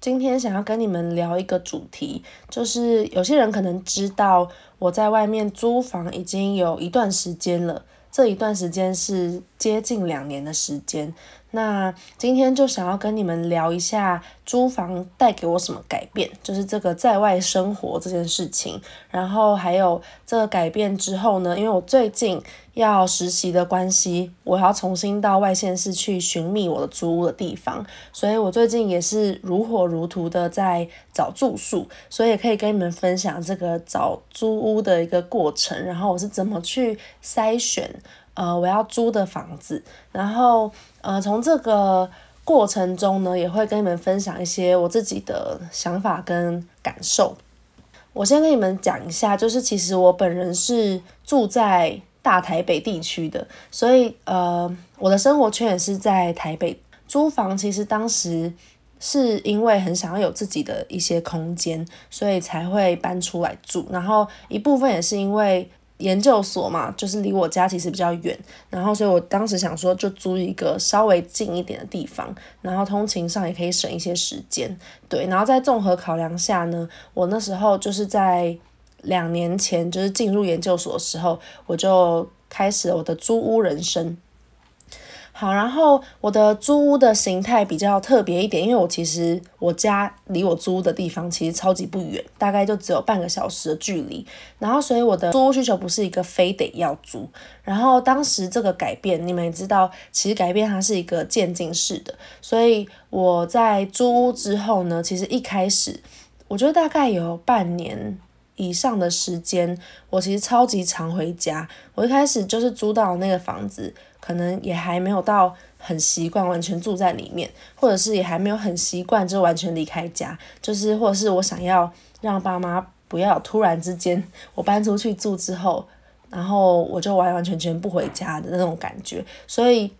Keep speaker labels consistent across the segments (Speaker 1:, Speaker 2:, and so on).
Speaker 1: 今天想要跟你们聊一个主题，就是有些人可能知道我在外面租房已经有一段时间了，这一段时间是接近两年的时间。那今天就想要跟你们聊一下租房带给我什么改变，就是这个在外生活这件事情。然后还有这个改变之后呢，因为我最近要实习的关系，我要重新到外县市去寻觅我的租屋的地方，所以我最近也是如火如荼的在找住宿，所以也可以跟你们分享这个找租屋的一个过程，然后我是怎么去筛选。呃，我要租的房子，然后呃，从这个过程中呢，也会跟你们分享一些我自己的想法跟感受。我先跟你们讲一下，就是其实我本人是住在大台北地区的，所以呃，我的生活圈也是在台北。租房其实当时是因为很想要有自己的一些空间，所以才会搬出来住，然后一部分也是因为。研究所嘛，就是离我家其实比较远，然后所以我当时想说，就租一个稍微近一点的地方，然后通勤上也可以省一些时间，对，然后在综合考量下呢，我那时候就是在两年前就是进入研究所的时候，我就开始我的租屋人生。好，然后我的租屋的形态比较特别一点，因为我其实我家离我租屋的地方其实超级不远，大概就只有半个小时的距离。然后，所以我的租屋需求不是一个非得要租。然后当时这个改变，你们也知道，其实改变它是一个渐进式的。所以我在租屋之后呢，其实一开始我觉得大概有半年以上的时间，我其实超级常回家。我一开始就是租到那个房子。可能也还没有到很习惯完全住在里面，或者是也还没有很习惯就完全离开家，就是或者是我想要让爸妈不要突然之间我搬出去住之后，然后我就完完全全不回家的那种感觉。所以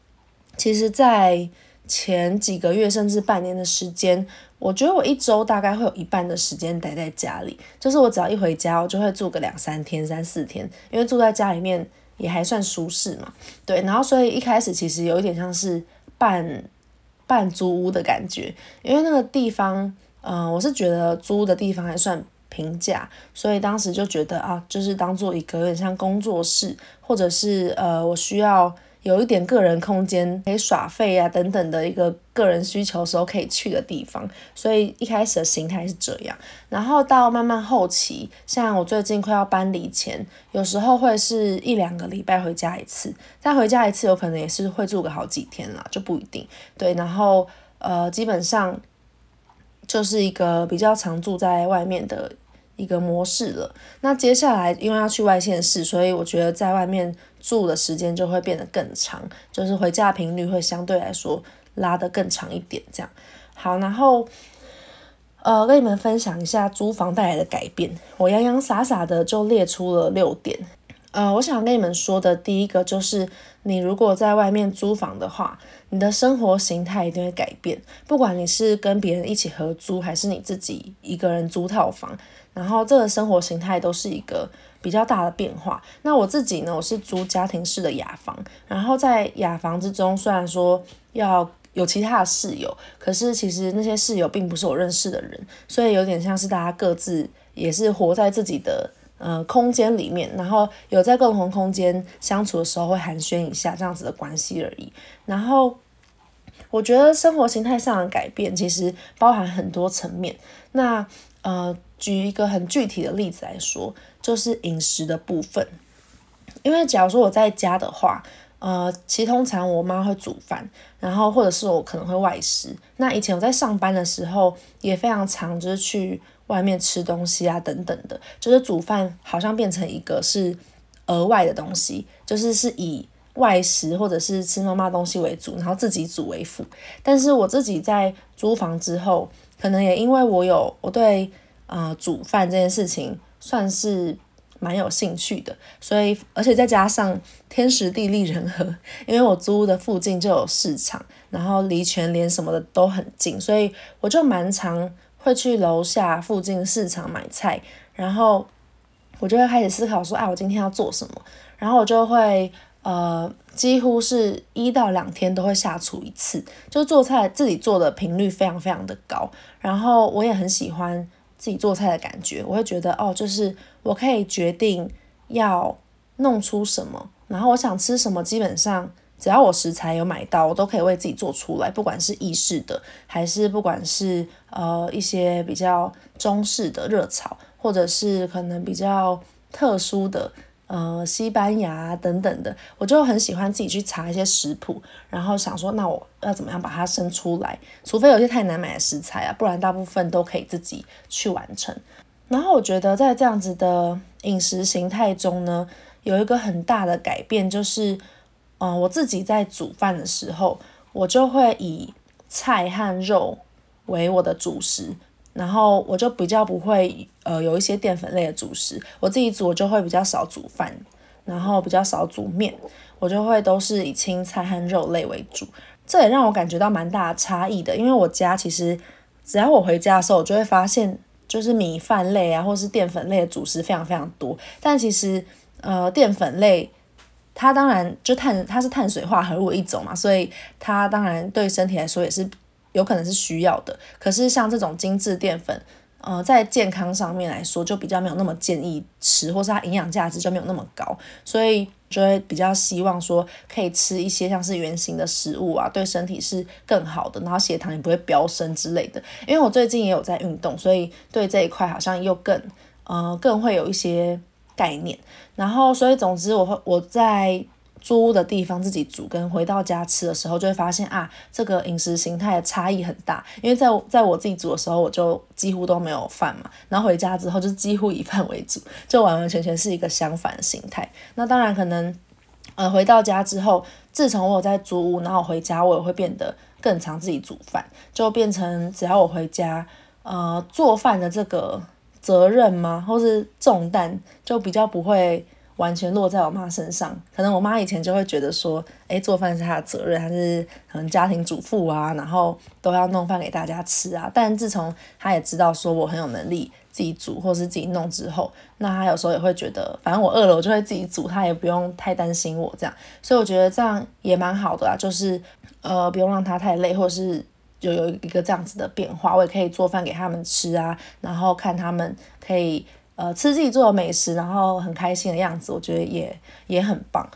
Speaker 1: 其实，在前几个月甚至半年的时间，我觉得我一周大概会有一半的时间待在家里，就是我只要一回家，我就会住个两三天、三四天，因为住在家里面。也还算舒适嘛，对，然后所以一开始其实有一点像是半半租屋的感觉，因为那个地方，嗯、我是觉得租的地方还算平价，所以当时就觉得啊，就是当做一个有点像工作室，或者是呃，我需要。有一点个人空间可以耍废啊等等的一个个人需求时候可以去的地方，所以一开始的形态是这样，然后到慢慢后期，像我最近快要搬离前，有时候会是一两个礼拜回家一次，再回家一次有可能也是会住个好几天啦，就不一定。对，然后呃基本上就是一个比较常住在外面的。一个模式了。那接下来因为要去外县市，所以我觉得在外面住的时间就会变得更长，就是回家频率会相对来说拉得更长一点。这样好，然后呃，跟你们分享一下租房带来的改变。我洋洋洒洒的就列出了六点。呃，我想跟你们说的第一个就是，你如果在外面租房的话，你的生活形态一定会改变。不管你是跟别人一起合租，还是你自己一个人租套房。然后这个生活形态都是一个比较大的变化。那我自己呢，我是租家庭式的雅房。然后在雅房之中，虽然说要有其他的室友，可是其实那些室友并不是我认识的人，所以有点像是大家各自也是活在自己的呃空间里面，然后有在共同空间相处的时候会寒暄一下这样子的关系而已。然后我觉得生活形态上的改变其实包含很多层面。那呃。举一个很具体的例子来说，就是饮食的部分。因为假如说我在家的话，呃，其实通常我妈会煮饭，然后或者是我可能会外食。那以前我在上班的时候，也非常常就是去外面吃东西啊，等等的，就是煮饭好像变成一个是额外的东西，就是是以外食或者是吃妈妈东西为主，然后自己煮为辅。但是我自己在租房之后，可能也因为我有我对呃煮饭这件事情算是蛮有兴趣的，所以而且再加上天时地利人和，因为我租的附近就有市场，然后离全联什么的都很近，所以我就蛮常会去楼下附近市场买菜，然后我就会开始思考说，哎，我今天要做什么？然后我就会。呃，几乎是一到两天都会下厨一次，就做菜自己做的频率非常非常的高。然后我也很喜欢自己做菜的感觉，我会觉得哦，就是我可以决定要弄出什么，然后我想吃什么，基本上只要我食材有买到，我都可以为自己做出来，不管是意式的，还是不管是呃一些比较中式的热炒，或者是可能比较特殊的。呃，西班牙等等的，我就很喜欢自己去查一些食谱，然后想说，那我要怎么样把它生出来？除非有些太难买的食材啊，不然大部分都可以自己去完成。然后我觉得在这样子的饮食形态中呢，有一个很大的改变，就是，嗯、呃，我自己在煮饭的时候，我就会以菜和肉为我的主食。然后我就比较不会呃有一些淀粉类的主食，我自己煮我就会比较少煮饭，然后比较少煮面，我就会都是以青菜和肉类为主。这也让我感觉到蛮大的差异的，因为我家其实只要我回家的时候，我就会发现就是米饭类啊，或是淀粉类的主食非常非常多。但其实呃淀粉类它当然就碳它是碳水化合物一种嘛，所以它当然对身体来说也是。有可能是需要的，可是像这种精致淀粉，呃，在健康上面来说就比较没有那么建议吃，或是它营养价值就没有那么高，所以就会比较希望说可以吃一些像是原型的食物啊，对身体是更好的，然后血糖也不会飙升之类的。因为我最近也有在运动，所以对这一块好像又更呃更会有一些概念。然后所以总之我会我在。租屋的地方自己煮，跟回到家吃的时候，就会发现啊，这个饮食形态的差异很大。因为在在我自己煮的时候，我就几乎都没有饭嘛，然后回家之后就几乎以饭为主，就完完全全是一个相反的形态。那当然可能，呃，回到家之后，自从我有在租屋，然后回家我也会变得更常自己煮饭，就变成只要我回家，呃，做饭的这个责任吗，或是重担，就比较不会。完全落在我妈身上，可能我妈以前就会觉得说，哎，做饭是她的责任，她是可能家庭主妇啊，然后都要弄饭给大家吃啊。但自从她也知道说我很有能力自己煮或是自己弄之后，那她有时候也会觉得，反正我饿了我就会自己煮，她也不用太担心我这样。所以我觉得这样也蛮好的啊，就是呃不用让她太累，或是就有一个这样子的变化，我也可以做饭给他们吃啊，然后看他们可以。呃，吃自己做的美食，然后很开心的样子，我觉得也也很棒。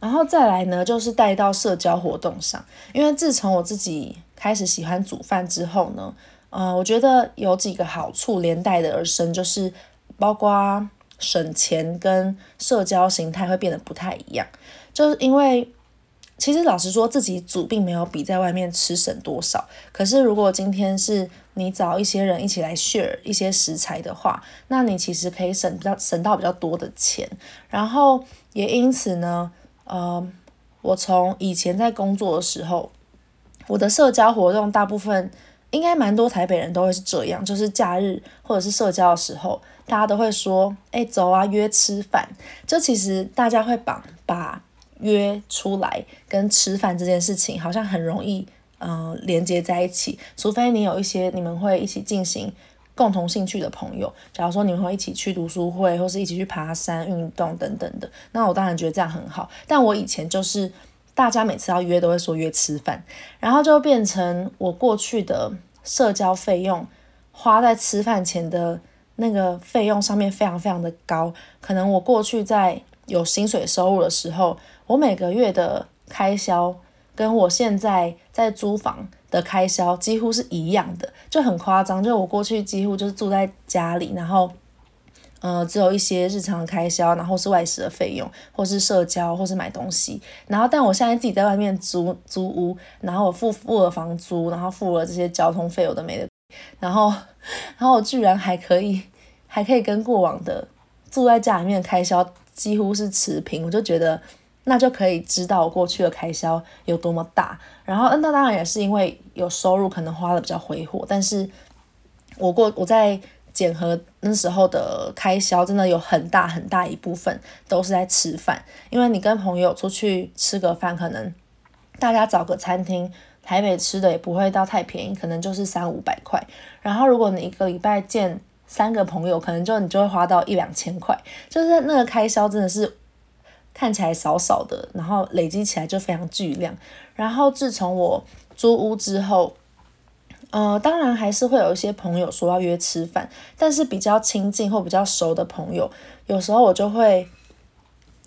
Speaker 1: 然后再来呢，就是带到社交活动上，因为自从我自己开始喜欢煮饭之后呢，呃，我觉得有几个好处连带的而生，就是包括省钱跟社交形态会变得不太一样，就是因为。其实老实说，自己煮并没有比在外面吃省多少。可是如果今天是你找一些人一起来 share 一些食材的话，那你其实可以省比较省到比较多的钱。然后也因此呢，呃，我从以前在工作的时候，我的社交活动大部分应该蛮多台北人都会是这样，就是假日或者是社交的时候，大家都会说，哎，走啊，约吃饭。就其实大家会把把。约出来跟吃饭这件事情好像很容易，嗯、呃，连接在一起。除非你有一些你们会一起进行共同兴趣的朋友，假如说你们会一起去读书会，或是一起去爬山、运动等等的，那我当然觉得这样很好。但我以前就是大家每次要约都会说约吃饭，然后就变成我过去的社交费用花在吃饭钱的那个费用上面非常非常的高。可能我过去在有薪水收入的时候，我每个月的开销跟我现在在租房的开销几乎是一样的，就很夸张。就我过去几乎就是住在家里，然后，呃，只有一些日常的开销，然后是外食的费用，或是社交，或是买东西。然后，但我现在自己在外面租租屋，然后我付付了房租，然后付了这些交通费，我都没的，然后，然后我居然还可以，还可以跟过往的住在家里面的开销几乎是持平，我就觉得。那就可以知道过去的开销有多么大，然后那当然也是因为有收入，可能花的比较挥霍。但是我过我在检核那时候的开销，真的有很大很大一部分都是在吃饭，因为你跟朋友出去吃个饭，可能大家找个餐厅，台北吃的也不会到太便宜，可能就是三五百块。然后如果你一个礼拜见三个朋友，可能就你就会花到一两千块，就是那个开销真的是看起来少少的，然后累积起来就非常巨量。然后自从我租屋之后，呃，当然还是会有一些朋友说要约吃饭，但是比较亲近或比较熟的朋友，有时候我就会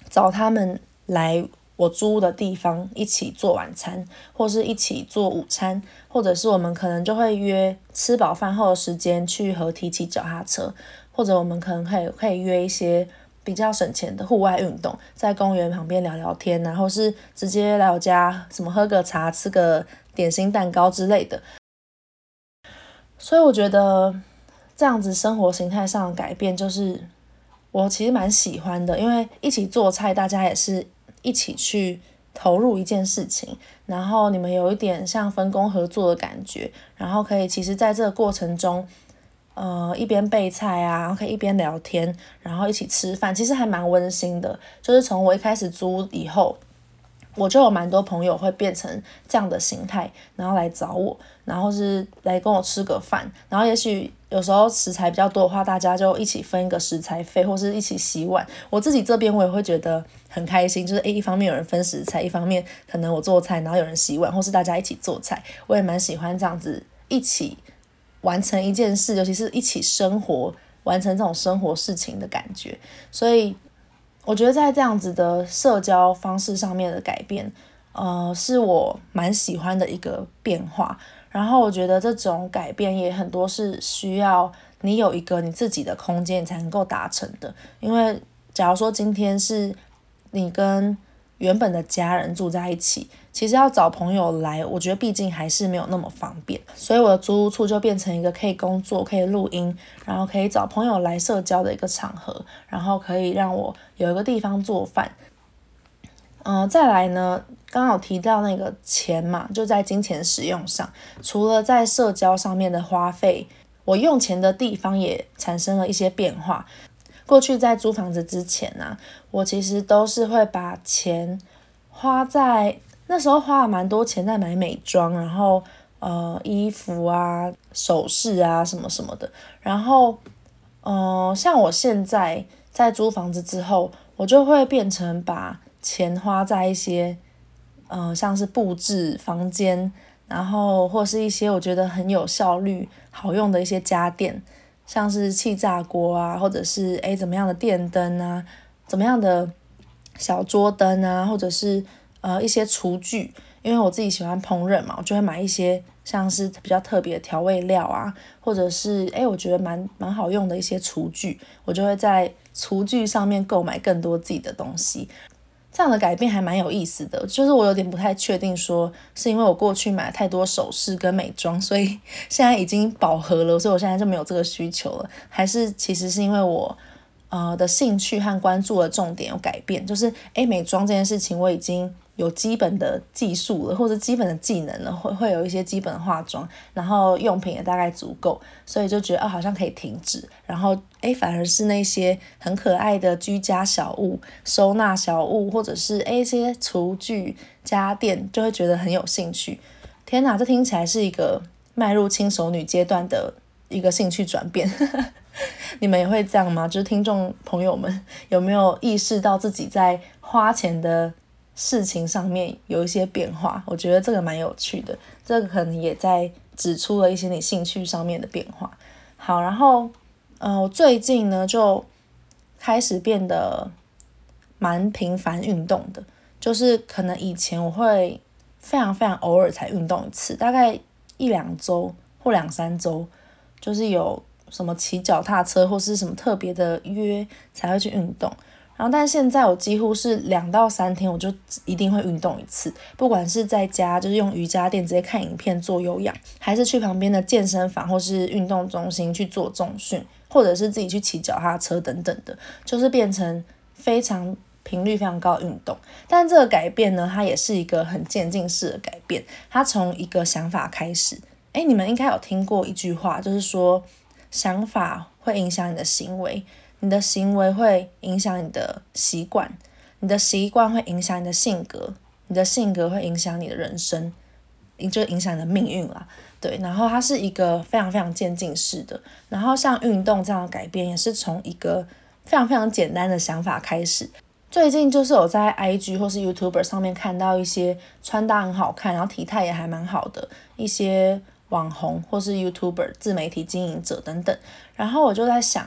Speaker 1: 找他们来我租屋的地方一起做晚餐，或是一起做午餐，或者是我们可能就会约吃饱饭后的时间去河堤骑脚踏车，或者我们可能可以可以约一些比较省钱的户外运动，在公园旁边聊聊天，然后是直接来我家什么喝个茶，吃个点心蛋糕之类的。所以我觉得这样子生活形态上的改变，就是我其实蛮喜欢的，因为一起做菜，大家也是一起去投入一件事情，然后你们有一点像分工合作的感觉，然后可以其实在这个过程中，呃，一边备菜啊，然后可以一边聊天，然后一起吃饭，其实还蛮温馨的。就是从我一开始租以后。我就有蛮多朋友会变成这样的形态，然后来找我，然后是来跟我吃个饭，然后也许有时候食材比较多的话，大家就一起分一个食材费，或是一起洗碗。我自己这边我也会觉得很开心，就是诶，一方面有人分食材，一方面可能我做菜，然后有人洗碗，或是大家一起做菜，我也蛮喜欢这样子一起完成一件事，尤其是一起生活，完成这种生活事情的感觉，所以。我觉得在这样子的社交方式上面的改变，呃，是我蛮喜欢的一个变化。然后我觉得这种改变也很多是需要你有一个你自己的空间，才能够达成的。因为假如说今天是你跟原本的家人住在一起，其实要找朋友来，我觉得毕竟还是没有那么方便，所以我的租屋处就变成一个可以工作、可以录音，然后可以找朋友来社交的一个场合，然后可以让我有一个地方做饭。嗯、再来呢，刚好提到那个钱嘛，就在金钱使用上，除了在社交上面的花费，我用钱的地方也产生了一些变化。过去在租房子之前呢、我其实都是会把钱花在那时候花了蛮多钱在买美妆，然后呃衣服啊、首饰啊什么什么的。然后、呃，像我现在在租房子之后，我就会变成把钱花在一些、呃，像是布置房间，然后或是一些我觉得很有效率、好用的一些家电。像是气炸锅啊，或者是诶怎么样的电灯啊，怎么样的小桌灯啊，或者是呃一些厨具，因为我自己喜欢烹饪嘛，我就会买一些像是比较特别的调味料啊，或者是诶我觉得蛮蛮好用的一些厨具，我就会在厨具上面购买更多自己的东西。这样的改变还蛮有意思的，就是我有点不太确定，说是因为我过去买了太多首饰跟美妆，所以现在已经饱和了，所以我现在就没有这个需求了，还是其实是因为我呃的兴趣和关注的重点有改变，就是诶美妆这件事情我已经。有基本的技术了，或者基本的技能了，会会有一些基本的化妆，然后用品也大概足够，所以就觉得哦，好像可以停止。然后诶，反而是那些很可爱的居家小物、收纳小物，或者是诶一些厨具家电，就会觉得很有兴趣。天哪，这听起来是一个迈入轻熟女阶段的一个兴趣转变。你们也会这样吗？就是听众朋友们有没有意识到自己在花钱的事情上面有一些变化，我觉得这个蛮有趣的。这个可能也在指出了一些你兴趣上面的变化。好，然后，呃，我最近呢就开始变得蛮频繁运动的，就是可能以前我会非常非常偶尔才运动一次，大概一两周或两三周，就是有什么骑脚踏车或是什么特别的约才会去运动。然后，但现在我几乎是两到三天，我就一定会运动一次。不管是在家，就是用瑜伽垫直接看影片做有氧，还是去旁边的健身房或是运动中心去做重训，或者是自己去骑脚踏车等等的，就是变成非常频率非常高运动。但这个改变呢，它也是一个很渐进式的改变。它从一个想法开始，诶，你们应该有听过一句话，就是说想法会影响你的行为，你的行为会影响你的习惯，你的习惯会影响你的性格，你的性格会影响你的人生，也就影响你的命运啦。对，然后它是一个非常非常渐进式的，然后像运动这样的改变，也是从一个非常非常简单的想法开始。最近就是我在 IG 或是 YouTuber 上面看到一些穿搭很好看，然后体态也还蛮好的一些网红或是 YouTuber 自媒体经营者等等，然后我就在想，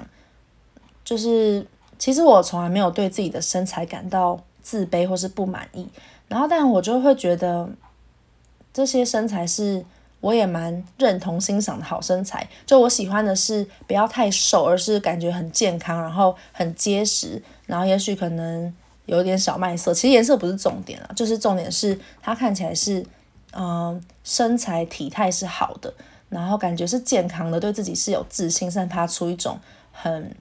Speaker 1: 就是其实我从来没有对自己的身材感到自卑或是不满意，然后但我就会觉得这些身材是。我也蛮认同欣赏的好身材，就我喜欢的是不要太瘦，而是感觉很健康，然后很结实，然后也许可能有点小麦色，其实颜色不是重点啊，就是重点是它看起来是，嗯、身材体态是好的，然后感觉是健康的，对自己是有自信，散发出一种很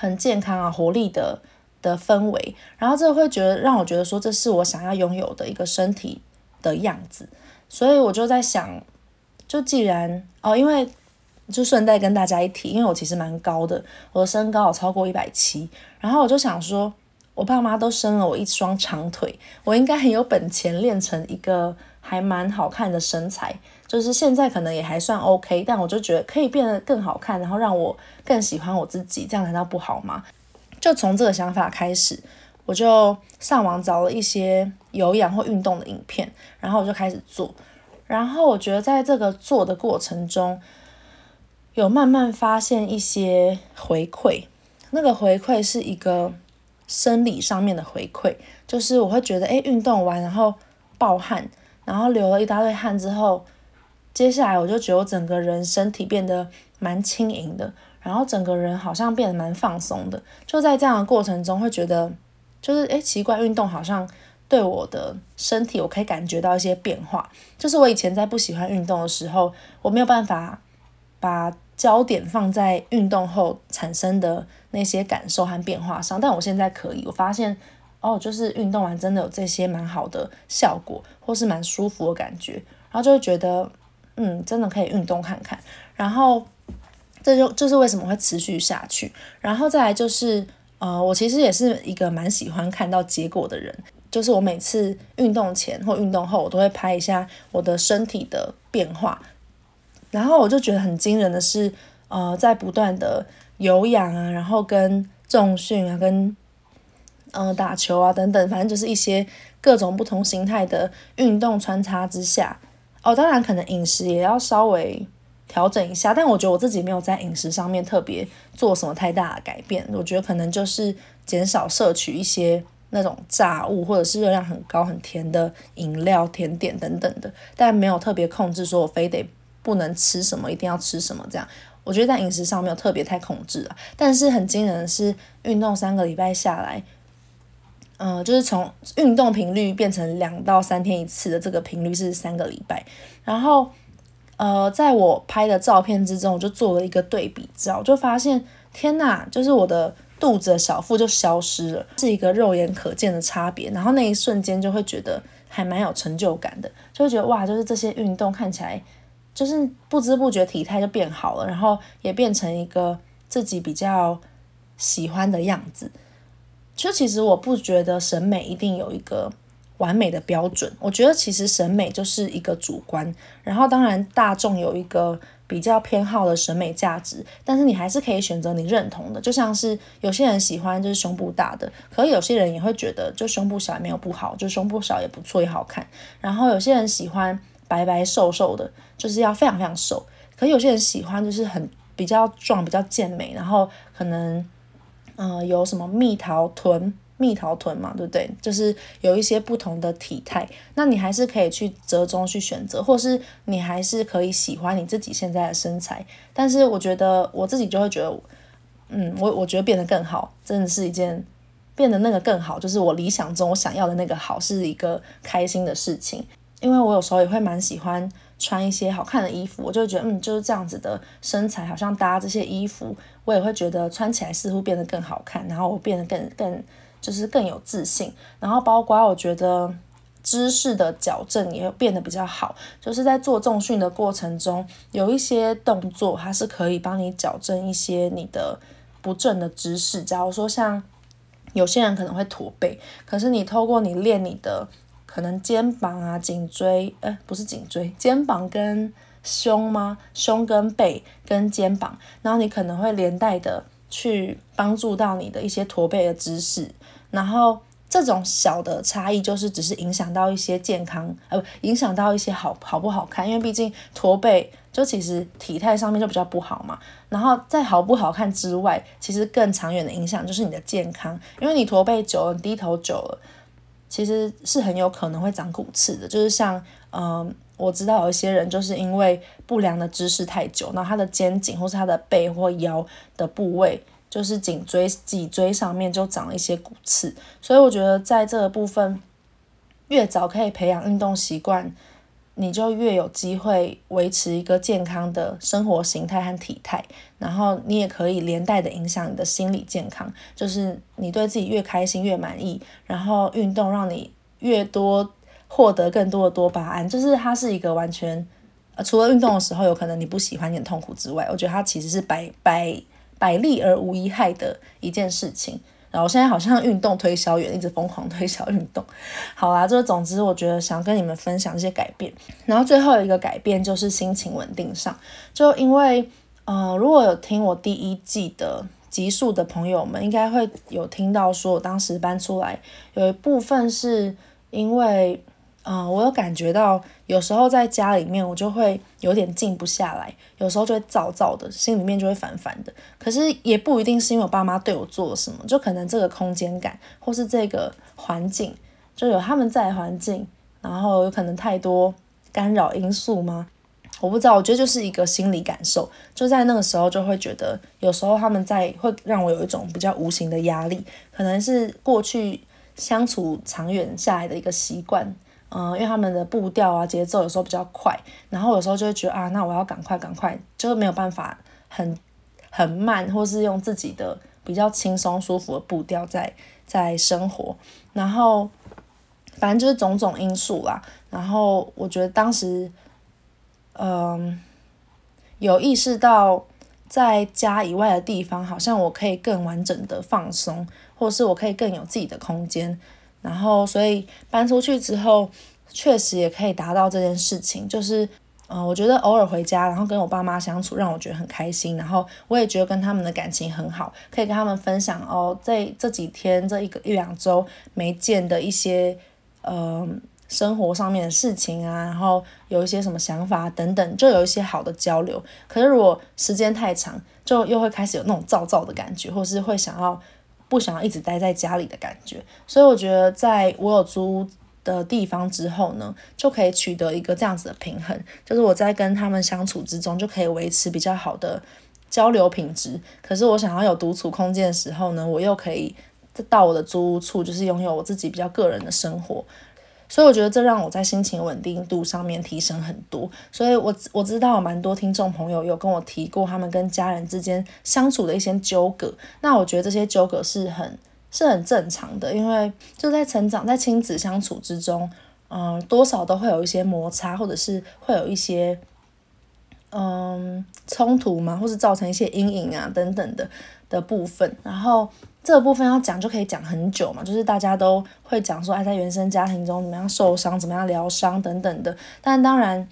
Speaker 1: 很健康啊活力的的氛围，然后这会觉得让我觉得说这是我想要拥有的一个身体的样子。所以我就在想，就既然哦，因为就顺带跟大家一提，因为我其实蛮高的，我的身高有超过一百七，然后我就想说，我爸妈都生了我一双长腿，我应该很有本钱练成一个还蛮好看的身材，就是现在可能也还算 OK，但我就觉得可以变得更好看，然后让我更喜欢我自己，这样难道不好吗？就从这个想法开始。我就上网找了一些有氧或运动的影片，然后我就开始做。然后我觉得在这个做的过程中，有慢慢发现一些回馈。那个回馈是一个生理上面的回馈，就是我会觉得，诶，运动完然后爆汗，然后流了一大堆汗之后，接下来我就觉得我整个人身体变得蛮轻盈的，然后整个人好像变得蛮放松的。就在这样的过程中，会觉得。就是诶，奇怪，运动好像对我的身体，我可以感觉到一些变化。就是我以前在不喜欢运动的时候，我没有办法把焦点放在运动后产生的那些感受和变化上，但我现在可以。我发现哦，就是运动完真的有这些蛮好的效果，或是蛮舒服的感觉，然后就会觉得嗯，真的可以运动看看。然后这就就是为什么会持续下去。然后再来就是。呃，我其实也是一个蛮喜欢看到结果的人，就是我每次运动前或运动后，我都会拍一下我的身体的变化，然后我就觉得很惊人的是，呃，在不断的有氧啊，然后跟重训啊，跟呃打球啊等等，反正就是一些各种不同形态的运动穿插之下，哦，当然可能饮食也要稍微。调整一下，但我觉得我自己没有在饮食上面特别做什么太大的改变。我觉得可能就是减少摄取一些那种炸物，或者是热量很高、很甜的饮料、甜点等等的，但没有特别控制，说我非得不能吃什么，一定要吃什么这样。我觉得在饮食上没有特别太控制啊。但是很惊人的是，运动三个礼拜下来，呃，就是从运动频率变成两到三天一次的这个频率是三个礼拜，然后。呃，在我拍的照片之中，我就做了一个对比照，就发现天呐，就是我的肚子小腹就消失了，是一个肉眼可见的差别。然后那一瞬间就会觉得还蛮有成就感的，就会觉得哇，就是这些运动看起来，就是不知不觉体态就变好了，然后也变成一个自己比较喜欢的样子。就其实我不觉得审美一定有一个。完美的标准，我觉得其实审美就是一个主观，然后当然大众有一个比较偏好的审美价值，但是你还是可以选择你认同的，就像是有些人喜欢就是胸部大的，可有些人也会觉得就胸部小也没有不好，就胸部小也不错也好看，然后有些人喜欢白白瘦瘦的，就是要非常非常瘦，可有些人喜欢就是很比较壮比较健美，然后可能、呃、有什么蜜桃臀。蜜桃臀嘛，对不对？就是有一些不同的体态，那你还是可以去折中去选择，或是你还是可以喜欢你自己现在的身材。但是我觉得我自己就会觉得，嗯，我我觉得变得更好，真的是一件变得那个更好，就是我理想中我想要的那个好，是一个开心的事情。因为我有时候也会蛮喜欢穿一些好看的衣服，我就觉得，嗯，就是这样子的身材，好像搭这些衣服，我也会觉得穿起来似乎变得更好看，然后我变得更更。就是更有自信，然后包括我觉得姿势的矫正也会变得比较好。就是在做重训的过程中，有一些动作它是可以帮你矫正一些你的不正的姿势。假如说像有些人可能会驼背，可是你透过你练你的可能肩膀啊、颈椎，呃，不是颈椎，肩膀跟胸吗？胸跟背跟肩膀，然后你可能会连带的去帮助到你的一些驼背的姿势，然后这种小的差异就是只是影响到一些健康，呃，影响到一些好好不好看，因为毕竟驼背就其实体态上面就比较不好嘛。然后在好不好看之外，其实更长远的影响就是你的健康，因为你驼背久了，低头久了，其实是很有可能会长骨刺的，就是像嗯。我知道有一些人就是因为不良的姿势太久，然后他的肩颈或是他的背或腰的部位，就是颈椎、脊椎上面就长了一些骨刺。所以我觉得在这个部分，越早可以培养运动习惯，你就越有机会维持一个健康的生活形态和体态。然后你也可以连带的影响你的心理健康，就是你对自己越开心越满意，然后运动让你越多。获得更多的多巴胺，就是它是一个完全，呃，除了运动的时候有可能你不喜欢、你很痛苦之外，我觉得它其实是百百百利而无一害的一件事情。然后我现在好像运动推销员，一直疯狂推销运动。好啦，就是总之我觉得想跟你们分享一些改变。然后最后一个改变就是心情稳定上，就因为，呃，如果有听我第一季的集数的朋友们，应该会有听到说，我当时搬出来有一部分是因为。呃，我有感觉到，有时候在家里面，我就会有点静不下来，有时候就会躁躁的，心里面就会烦烦的。可是也不一定是因为我爸妈对我做了什么，就可能这个空间感，或是这个环境，就有他们在环境，然后有可能太多干扰因素吗？我不知道，我觉得就是一个心理感受，就在那个时候就会觉得，有时候他们在会让我有一种比较无形的压力，可能是过去相处长远下来的一个习惯。嗯，因为他们的步调啊、节奏有时候比较快，然后有时候就会觉得啊，那我要赶快赶快，就是没有办法很很慢，或是用自己的比较轻松舒服的步调在在生活，然后反正就是种种因素啦。然后我觉得当时，嗯，有意识到在家以外的地方，好像我可以更完整的放松，或是我可以更有自己的空间。然后，所以搬出去之后，确实也可以达到这件事情。就是，嗯、我觉得偶尔回家，然后跟我爸妈相处，让我觉得很开心。然后，我也觉得跟他们的感情很好，可以跟他们分享哦，这这几天这一个一两周没见的一些，呃，生活上面的事情啊，然后有一些什么想法等等，就有一些好的交流。可是，如果时间太长，就又会开始有那种躁躁的感觉，或是会想要。不想要一直待在家里的感觉，所以我觉得在我有租的地方之后呢，就可以取得一个这样子的平衡，就是我在跟他们相处之中就可以维持比较好的交流品质。可是我想要有独处空间的时候呢，我又可以到我的租屋处，就是拥有我自己比较个人的生活。所以我觉得这让我在心情稳定度上面提升很多。所以我我知道蛮多听众朋友有跟我提过他们跟家人之间相处的一些纠葛。那我觉得这些纠葛是很是很正常的，因为就在成长在亲子相处之中，嗯、多少都会有一些摩擦，或者是会有一些嗯冲突嘛，或是造成一些阴影啊等等的的部分。然后。这个部分要讲就可以讲很久嘛，就是大家都会讲说，哎，在原生家庭中怎么样受伤，怎么样疗伤等等的。但当然，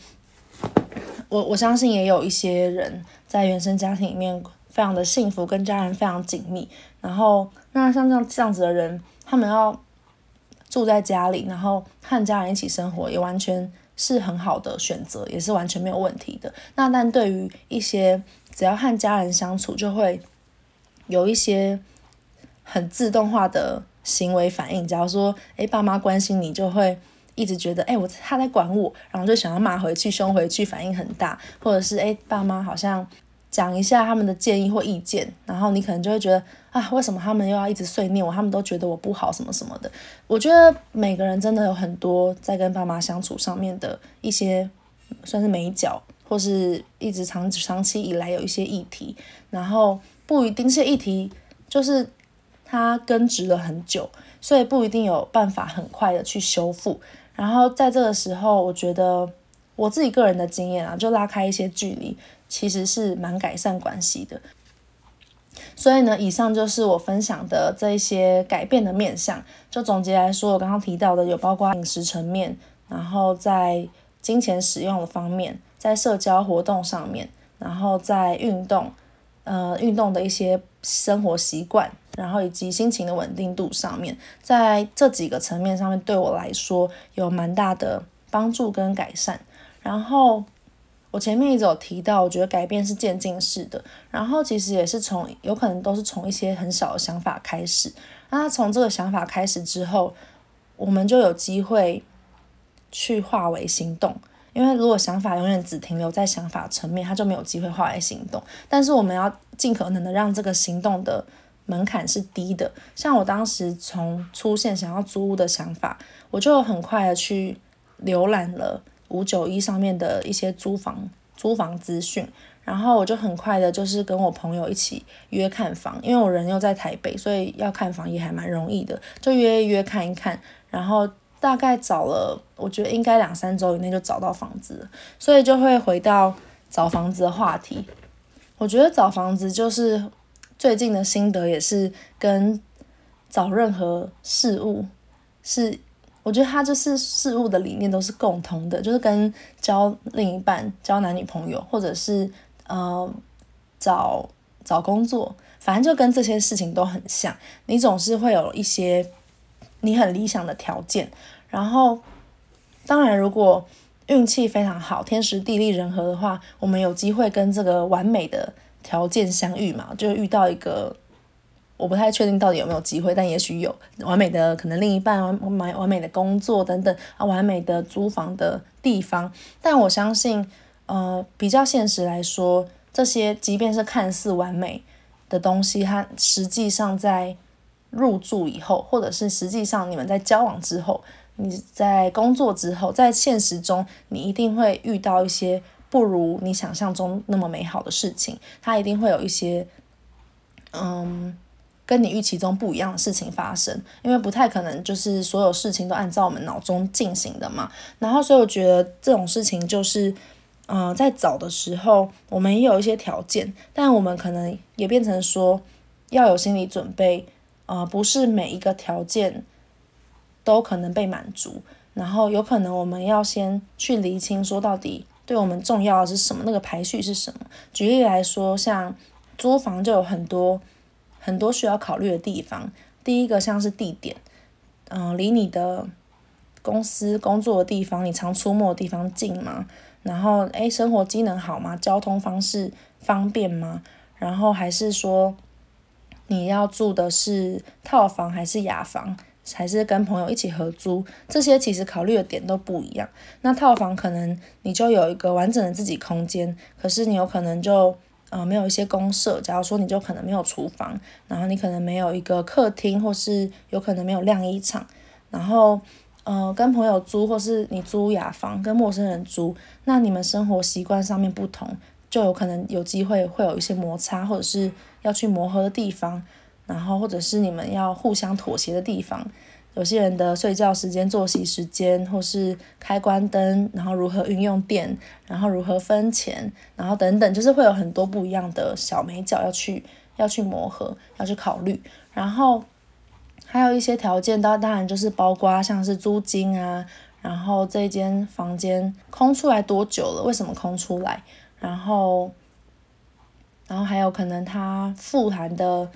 Speaker 1: 我我相信也有一些人在原生家庭里面非常的幸福，跟家人非常紧密。然后，那像这样这样子的人，他们要住在家里，然后和家人一起生活，也完全是很好的选择，也是完全没有问题的。那但对于一些只要和家人相处，就会有一些。很自动化的行为反应，假如说，哎，爸妈关心你，就会一直觉得，哎，我他在管我，然后就想要骂回去、凶回去，反应很大，或者是，哎，爸妈好像讲一下他们的建议或意见，然后你可能就会觉得，啊，为什么他们又要一直碎念我？他们都觉得我不好，什么什么的。我觉得每个人真的有很多在跟爸妈相处上面的一些算是美角，或是一直长长期以来有一些议题，然后不一定是议题，就是。它根植了很久，所以不一定有办法很快的去修复。然后在这个时候，我觉得我自己个人的经验啊，就拉开一些距离，其实是蛮改善关系的。所以呢，以上就是我分享的这一些改变的面向。就总结来说，我刚刚提到的有包括饮食层面，然后在金钱使用的方面，在社交活动上面，然后在运动，呃，运动的一些生活习惯，然后以及心情的稳定度上面，在这几个层面上面，对我来说有蛮大的帮助跟改善。然后。我前面一直有提到，我觉得改变是渐进式的，然后其实也是从有可能都是从一些很小的想法开始，那从这个想法开始之后，我们就有机会去化为行动。因为如果想法永远只停留在想法层面，他就没有机会化为行动。但是我们要尽可能的让这个行动的门槛是低的。像我当时从出现想要租屋的想法，我就很快的去浏览了。五九一上面的一些租房租房资讯，然后我就很快的，就是跟我朋友一起约看房，因为我人又在台北，所以要看房也还蛮容易的，就约一约看一看，然后大概找了，我觉得应该两三周以内就找到房子，所以就会回到找房子的话题。我觉得找房子就是最近的心得，也是跟找任何事物是。我觉得它就是事物的理念都是共通的，就是跟交另一半、交男女朋友，或者是呃找找工作，反正就跟这些事情都很像。你总是会有一些你很理想的条件，然后当然如果运气非常好，天时地利人和的话，我们有机会跟这个完美的条件相遇嘛，就遇到一个。我不太确定到底有没有机会，但也许有完美的可能另一半，完美完美的工作等等啊，完美的租房的地方。但我相信，呃，比较现实来说，这些即便是看似完美的东西，它实际上在入住以后，或者是实际上你们在交往之后，你在工作之后，在现实中，你一定会遇到一些不如你想象中那么美好的事情，它一定会有一些，嗯。跟你预期中不一样的事情发生，因为不太可能就是所有事情都按照我们脑中进行的嘛。然后，所以我觉得这种事情就是，嗯、在找的时候，我们也有一些条件，但我们可能也变成说要有心理准备，呃，不是每一个条件都可能被满足。然后，有可能我们要先去厘清，说到底对我们重要的是什么，那个排序是什么。举例来说，像租房就有很多。很多需要考虑的地方，第一个像是地点，嗯、离你的公司工作的地方，你常出没的地方近吗？然后，诶，生活机能好吗？交通方式方便吗？然后还是说，你要住的是套房还是雅房，还是跟朋友一起合租？这些其实考虑的点都不一样。那套房可能你就有一个完整的自己空间，可是你有可能就。呃，没有一些公设，假如说你就可能没有厨房，然后你可能没有一个客厅，或是有可能没有晾衣场，然后呃，跟朋友租，或是你租雅房跟陌生人租，那你们生活习惯上面不同，就有可能有机会会有一些摩擦，或者是要去磨合的地方，然后或者是你们要互相妥协的地方。有些人的睡觉时间、作息时间，或是开关灯，然后如何运用电，然后如何分钱，然后等等，就是会有很多不一样的小眉角要去要去磨合，要去考虑。然后还有一些条件，当当然就是包括像是租金啊，然后这间房间空出来多久了？为什么空出来？然后然后还有可能它富含的。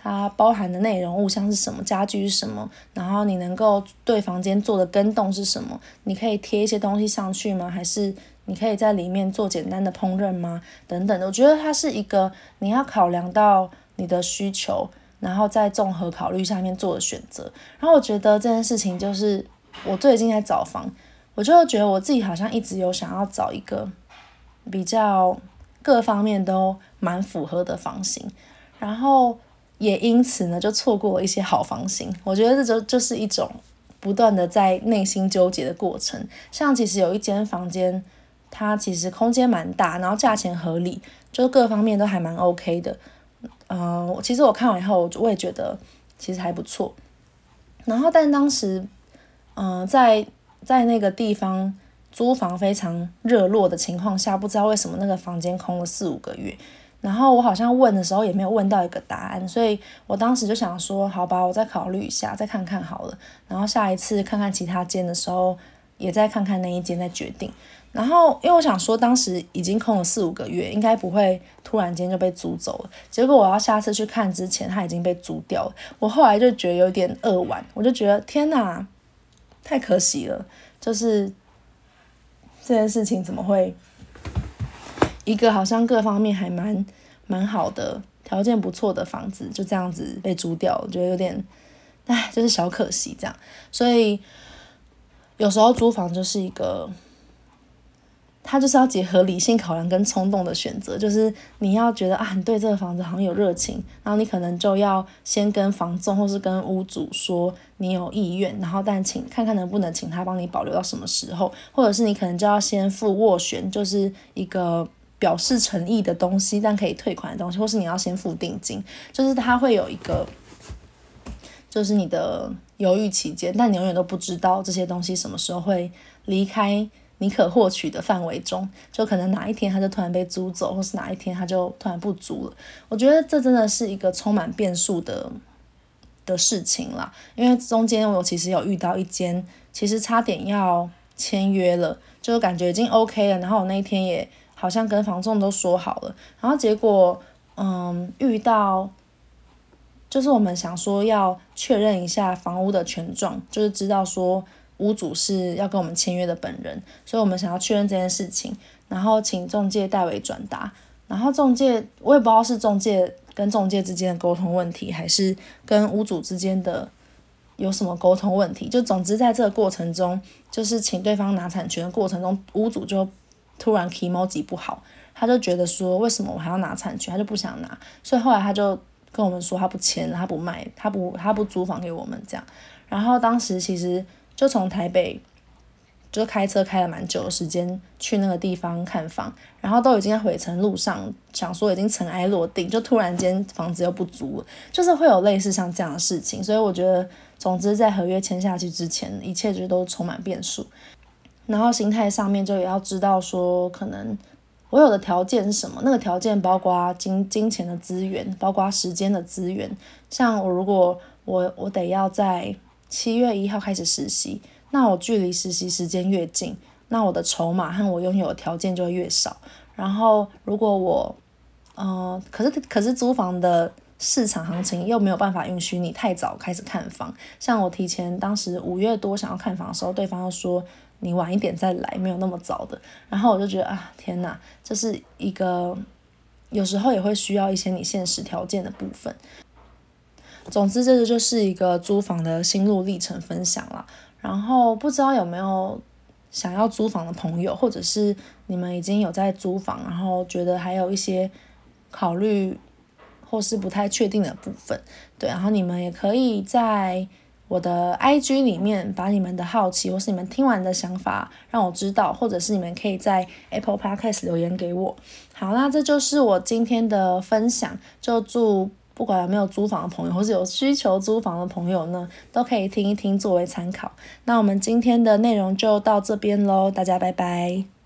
Speaker 1: 它包含的内容物像是什么，家具是什么，然后你能够对房间做的更动是什么？你可以贴一些东西上去吗？还是你可以在里面做简单的烹饪吗？等等的，我觉得它是一个你要考量到你的需求，然后在综合考虑下面做的选择。然后我觉得这件事情就是我最近在找房，我就觉得我自己好像一直有想要找一个比较各方面都蛮符合的房型，然后。也因此呢，就错过了一些好房型。我觉得这就就是一种不断的在内心纠结的过程。像其实有一间房间，它其实空间蛮大，然后价钱合理，就各方面都还蛮 OK 的。嗯、其实我看完以后，我也觉得其实还不错。然后，但当时，嗯、在在那个地方租房非常热络的情况下，不知道为什么那个房间空了四五个月。然后我好像问的时候也没有问到一个答案，所以我当时就想说，好吧，我再考虑一下，再看看好了。然后下一次看看其他间的时候，也再看看那一间再决定。然后因为我想说，当时已经空了四五个月，应该不会突然间就被租走了。结果我要下次去看之前，它已经被租掉了。我后来就觉得有点扼腕，我就觉得天哪，太可惜了，就是这件事情怎么会？一个好像各方面还蛮蛮好的，条件不错的房子就这样子被租掉，我觉得有点，唉，就是小可惜这样。所以有时候租房就是一个，它就是要结合理性考量跟冲动的选择，就是你要觉得啊，你对这个房子好像有热情，然后你可能就要先跟房仲或是跟屋主说你有意愿，然后但请看看能不能请他帮你保留到什么时候，或者是你可能就要先付斡旋，就是一个。表示诚意的东西，但可以退款的东西，或是你要先付定金，就是它会有一个，就是你的犹豫期间，但你永远都不知道这些东西什么时候会离开你可获取的范围中，就可能哪一天它就突然被租走，或是哪一天它就突然不租了。我觉得这真的是一个充满变数的的事情啦，因为中间我其实有遇到一间，其实差点要签约了，就感觉已经 OK 了，然后我那一天也。好像跟房仲都说好了，然后结果，嗯，遇到，就是我们想说要确认一下房屋的权状，就是知道说屋主是要跟我们签约的本人，所以我们想要确认这件事情，然后请中介代为转达，然后中介我也不知道是中介跟中介之间的沟通问题，还是跟屋主之间的有什么沟通问题，就总之在这个过程中，就是请对方拿产权的过程中，屋主就。突然 kimoji 不好，他就觉得说，为什么我还要拿产权，他就不想拿，所以后来他就跟我们说他不签，他不卖，他不他不租房给我们这样。然后当时其实就从台北就开车开了蛮久的时间去那个地方看房，然后都已经在回程路上，想说已经尘埃落定，就突然间房子又不租了，就是会有类似像这样的事情。所以我觉得，总之在合约签下去之前，一切就都充满变数。然后心态上面就也要知道说，可能我有的条件是什么？那个条件包括金金钱的资源，包括时间的资源。像我如果我我得要在七月一号开始实习，那我距离实习时间越近，那我的筹码和我拥有的条件就会越少。然后如果我，呃，可是可是租房的市场行情又没有办法允许你太早开始看房。像我提前当时五月多想要看房的时候，对方又说。你晚一点再来，没有那么早的。然后我就觉得啊，天哪，这是一个有时候也会需要一些你现实条件的部分。总之，这个就是一个租房的心路历程分享啦。然后不知道有没有想要租房的朋友，或者是你们已经有在租房，然后觉得还有一些考虑或是不太确定的部分，对，然后你们也可以在。我的 IG 里面把你们的好奇或是你们听完的想法让我知道，或者是你们可以在 Apple Podcast 留言给我。好，那这就是我今天的分享。就祝不管有没有租房的朋友，或是有需求租房的朋友呢，都可以听一听作为参考。那我们今天的内容就到这边喽，大家拜拜。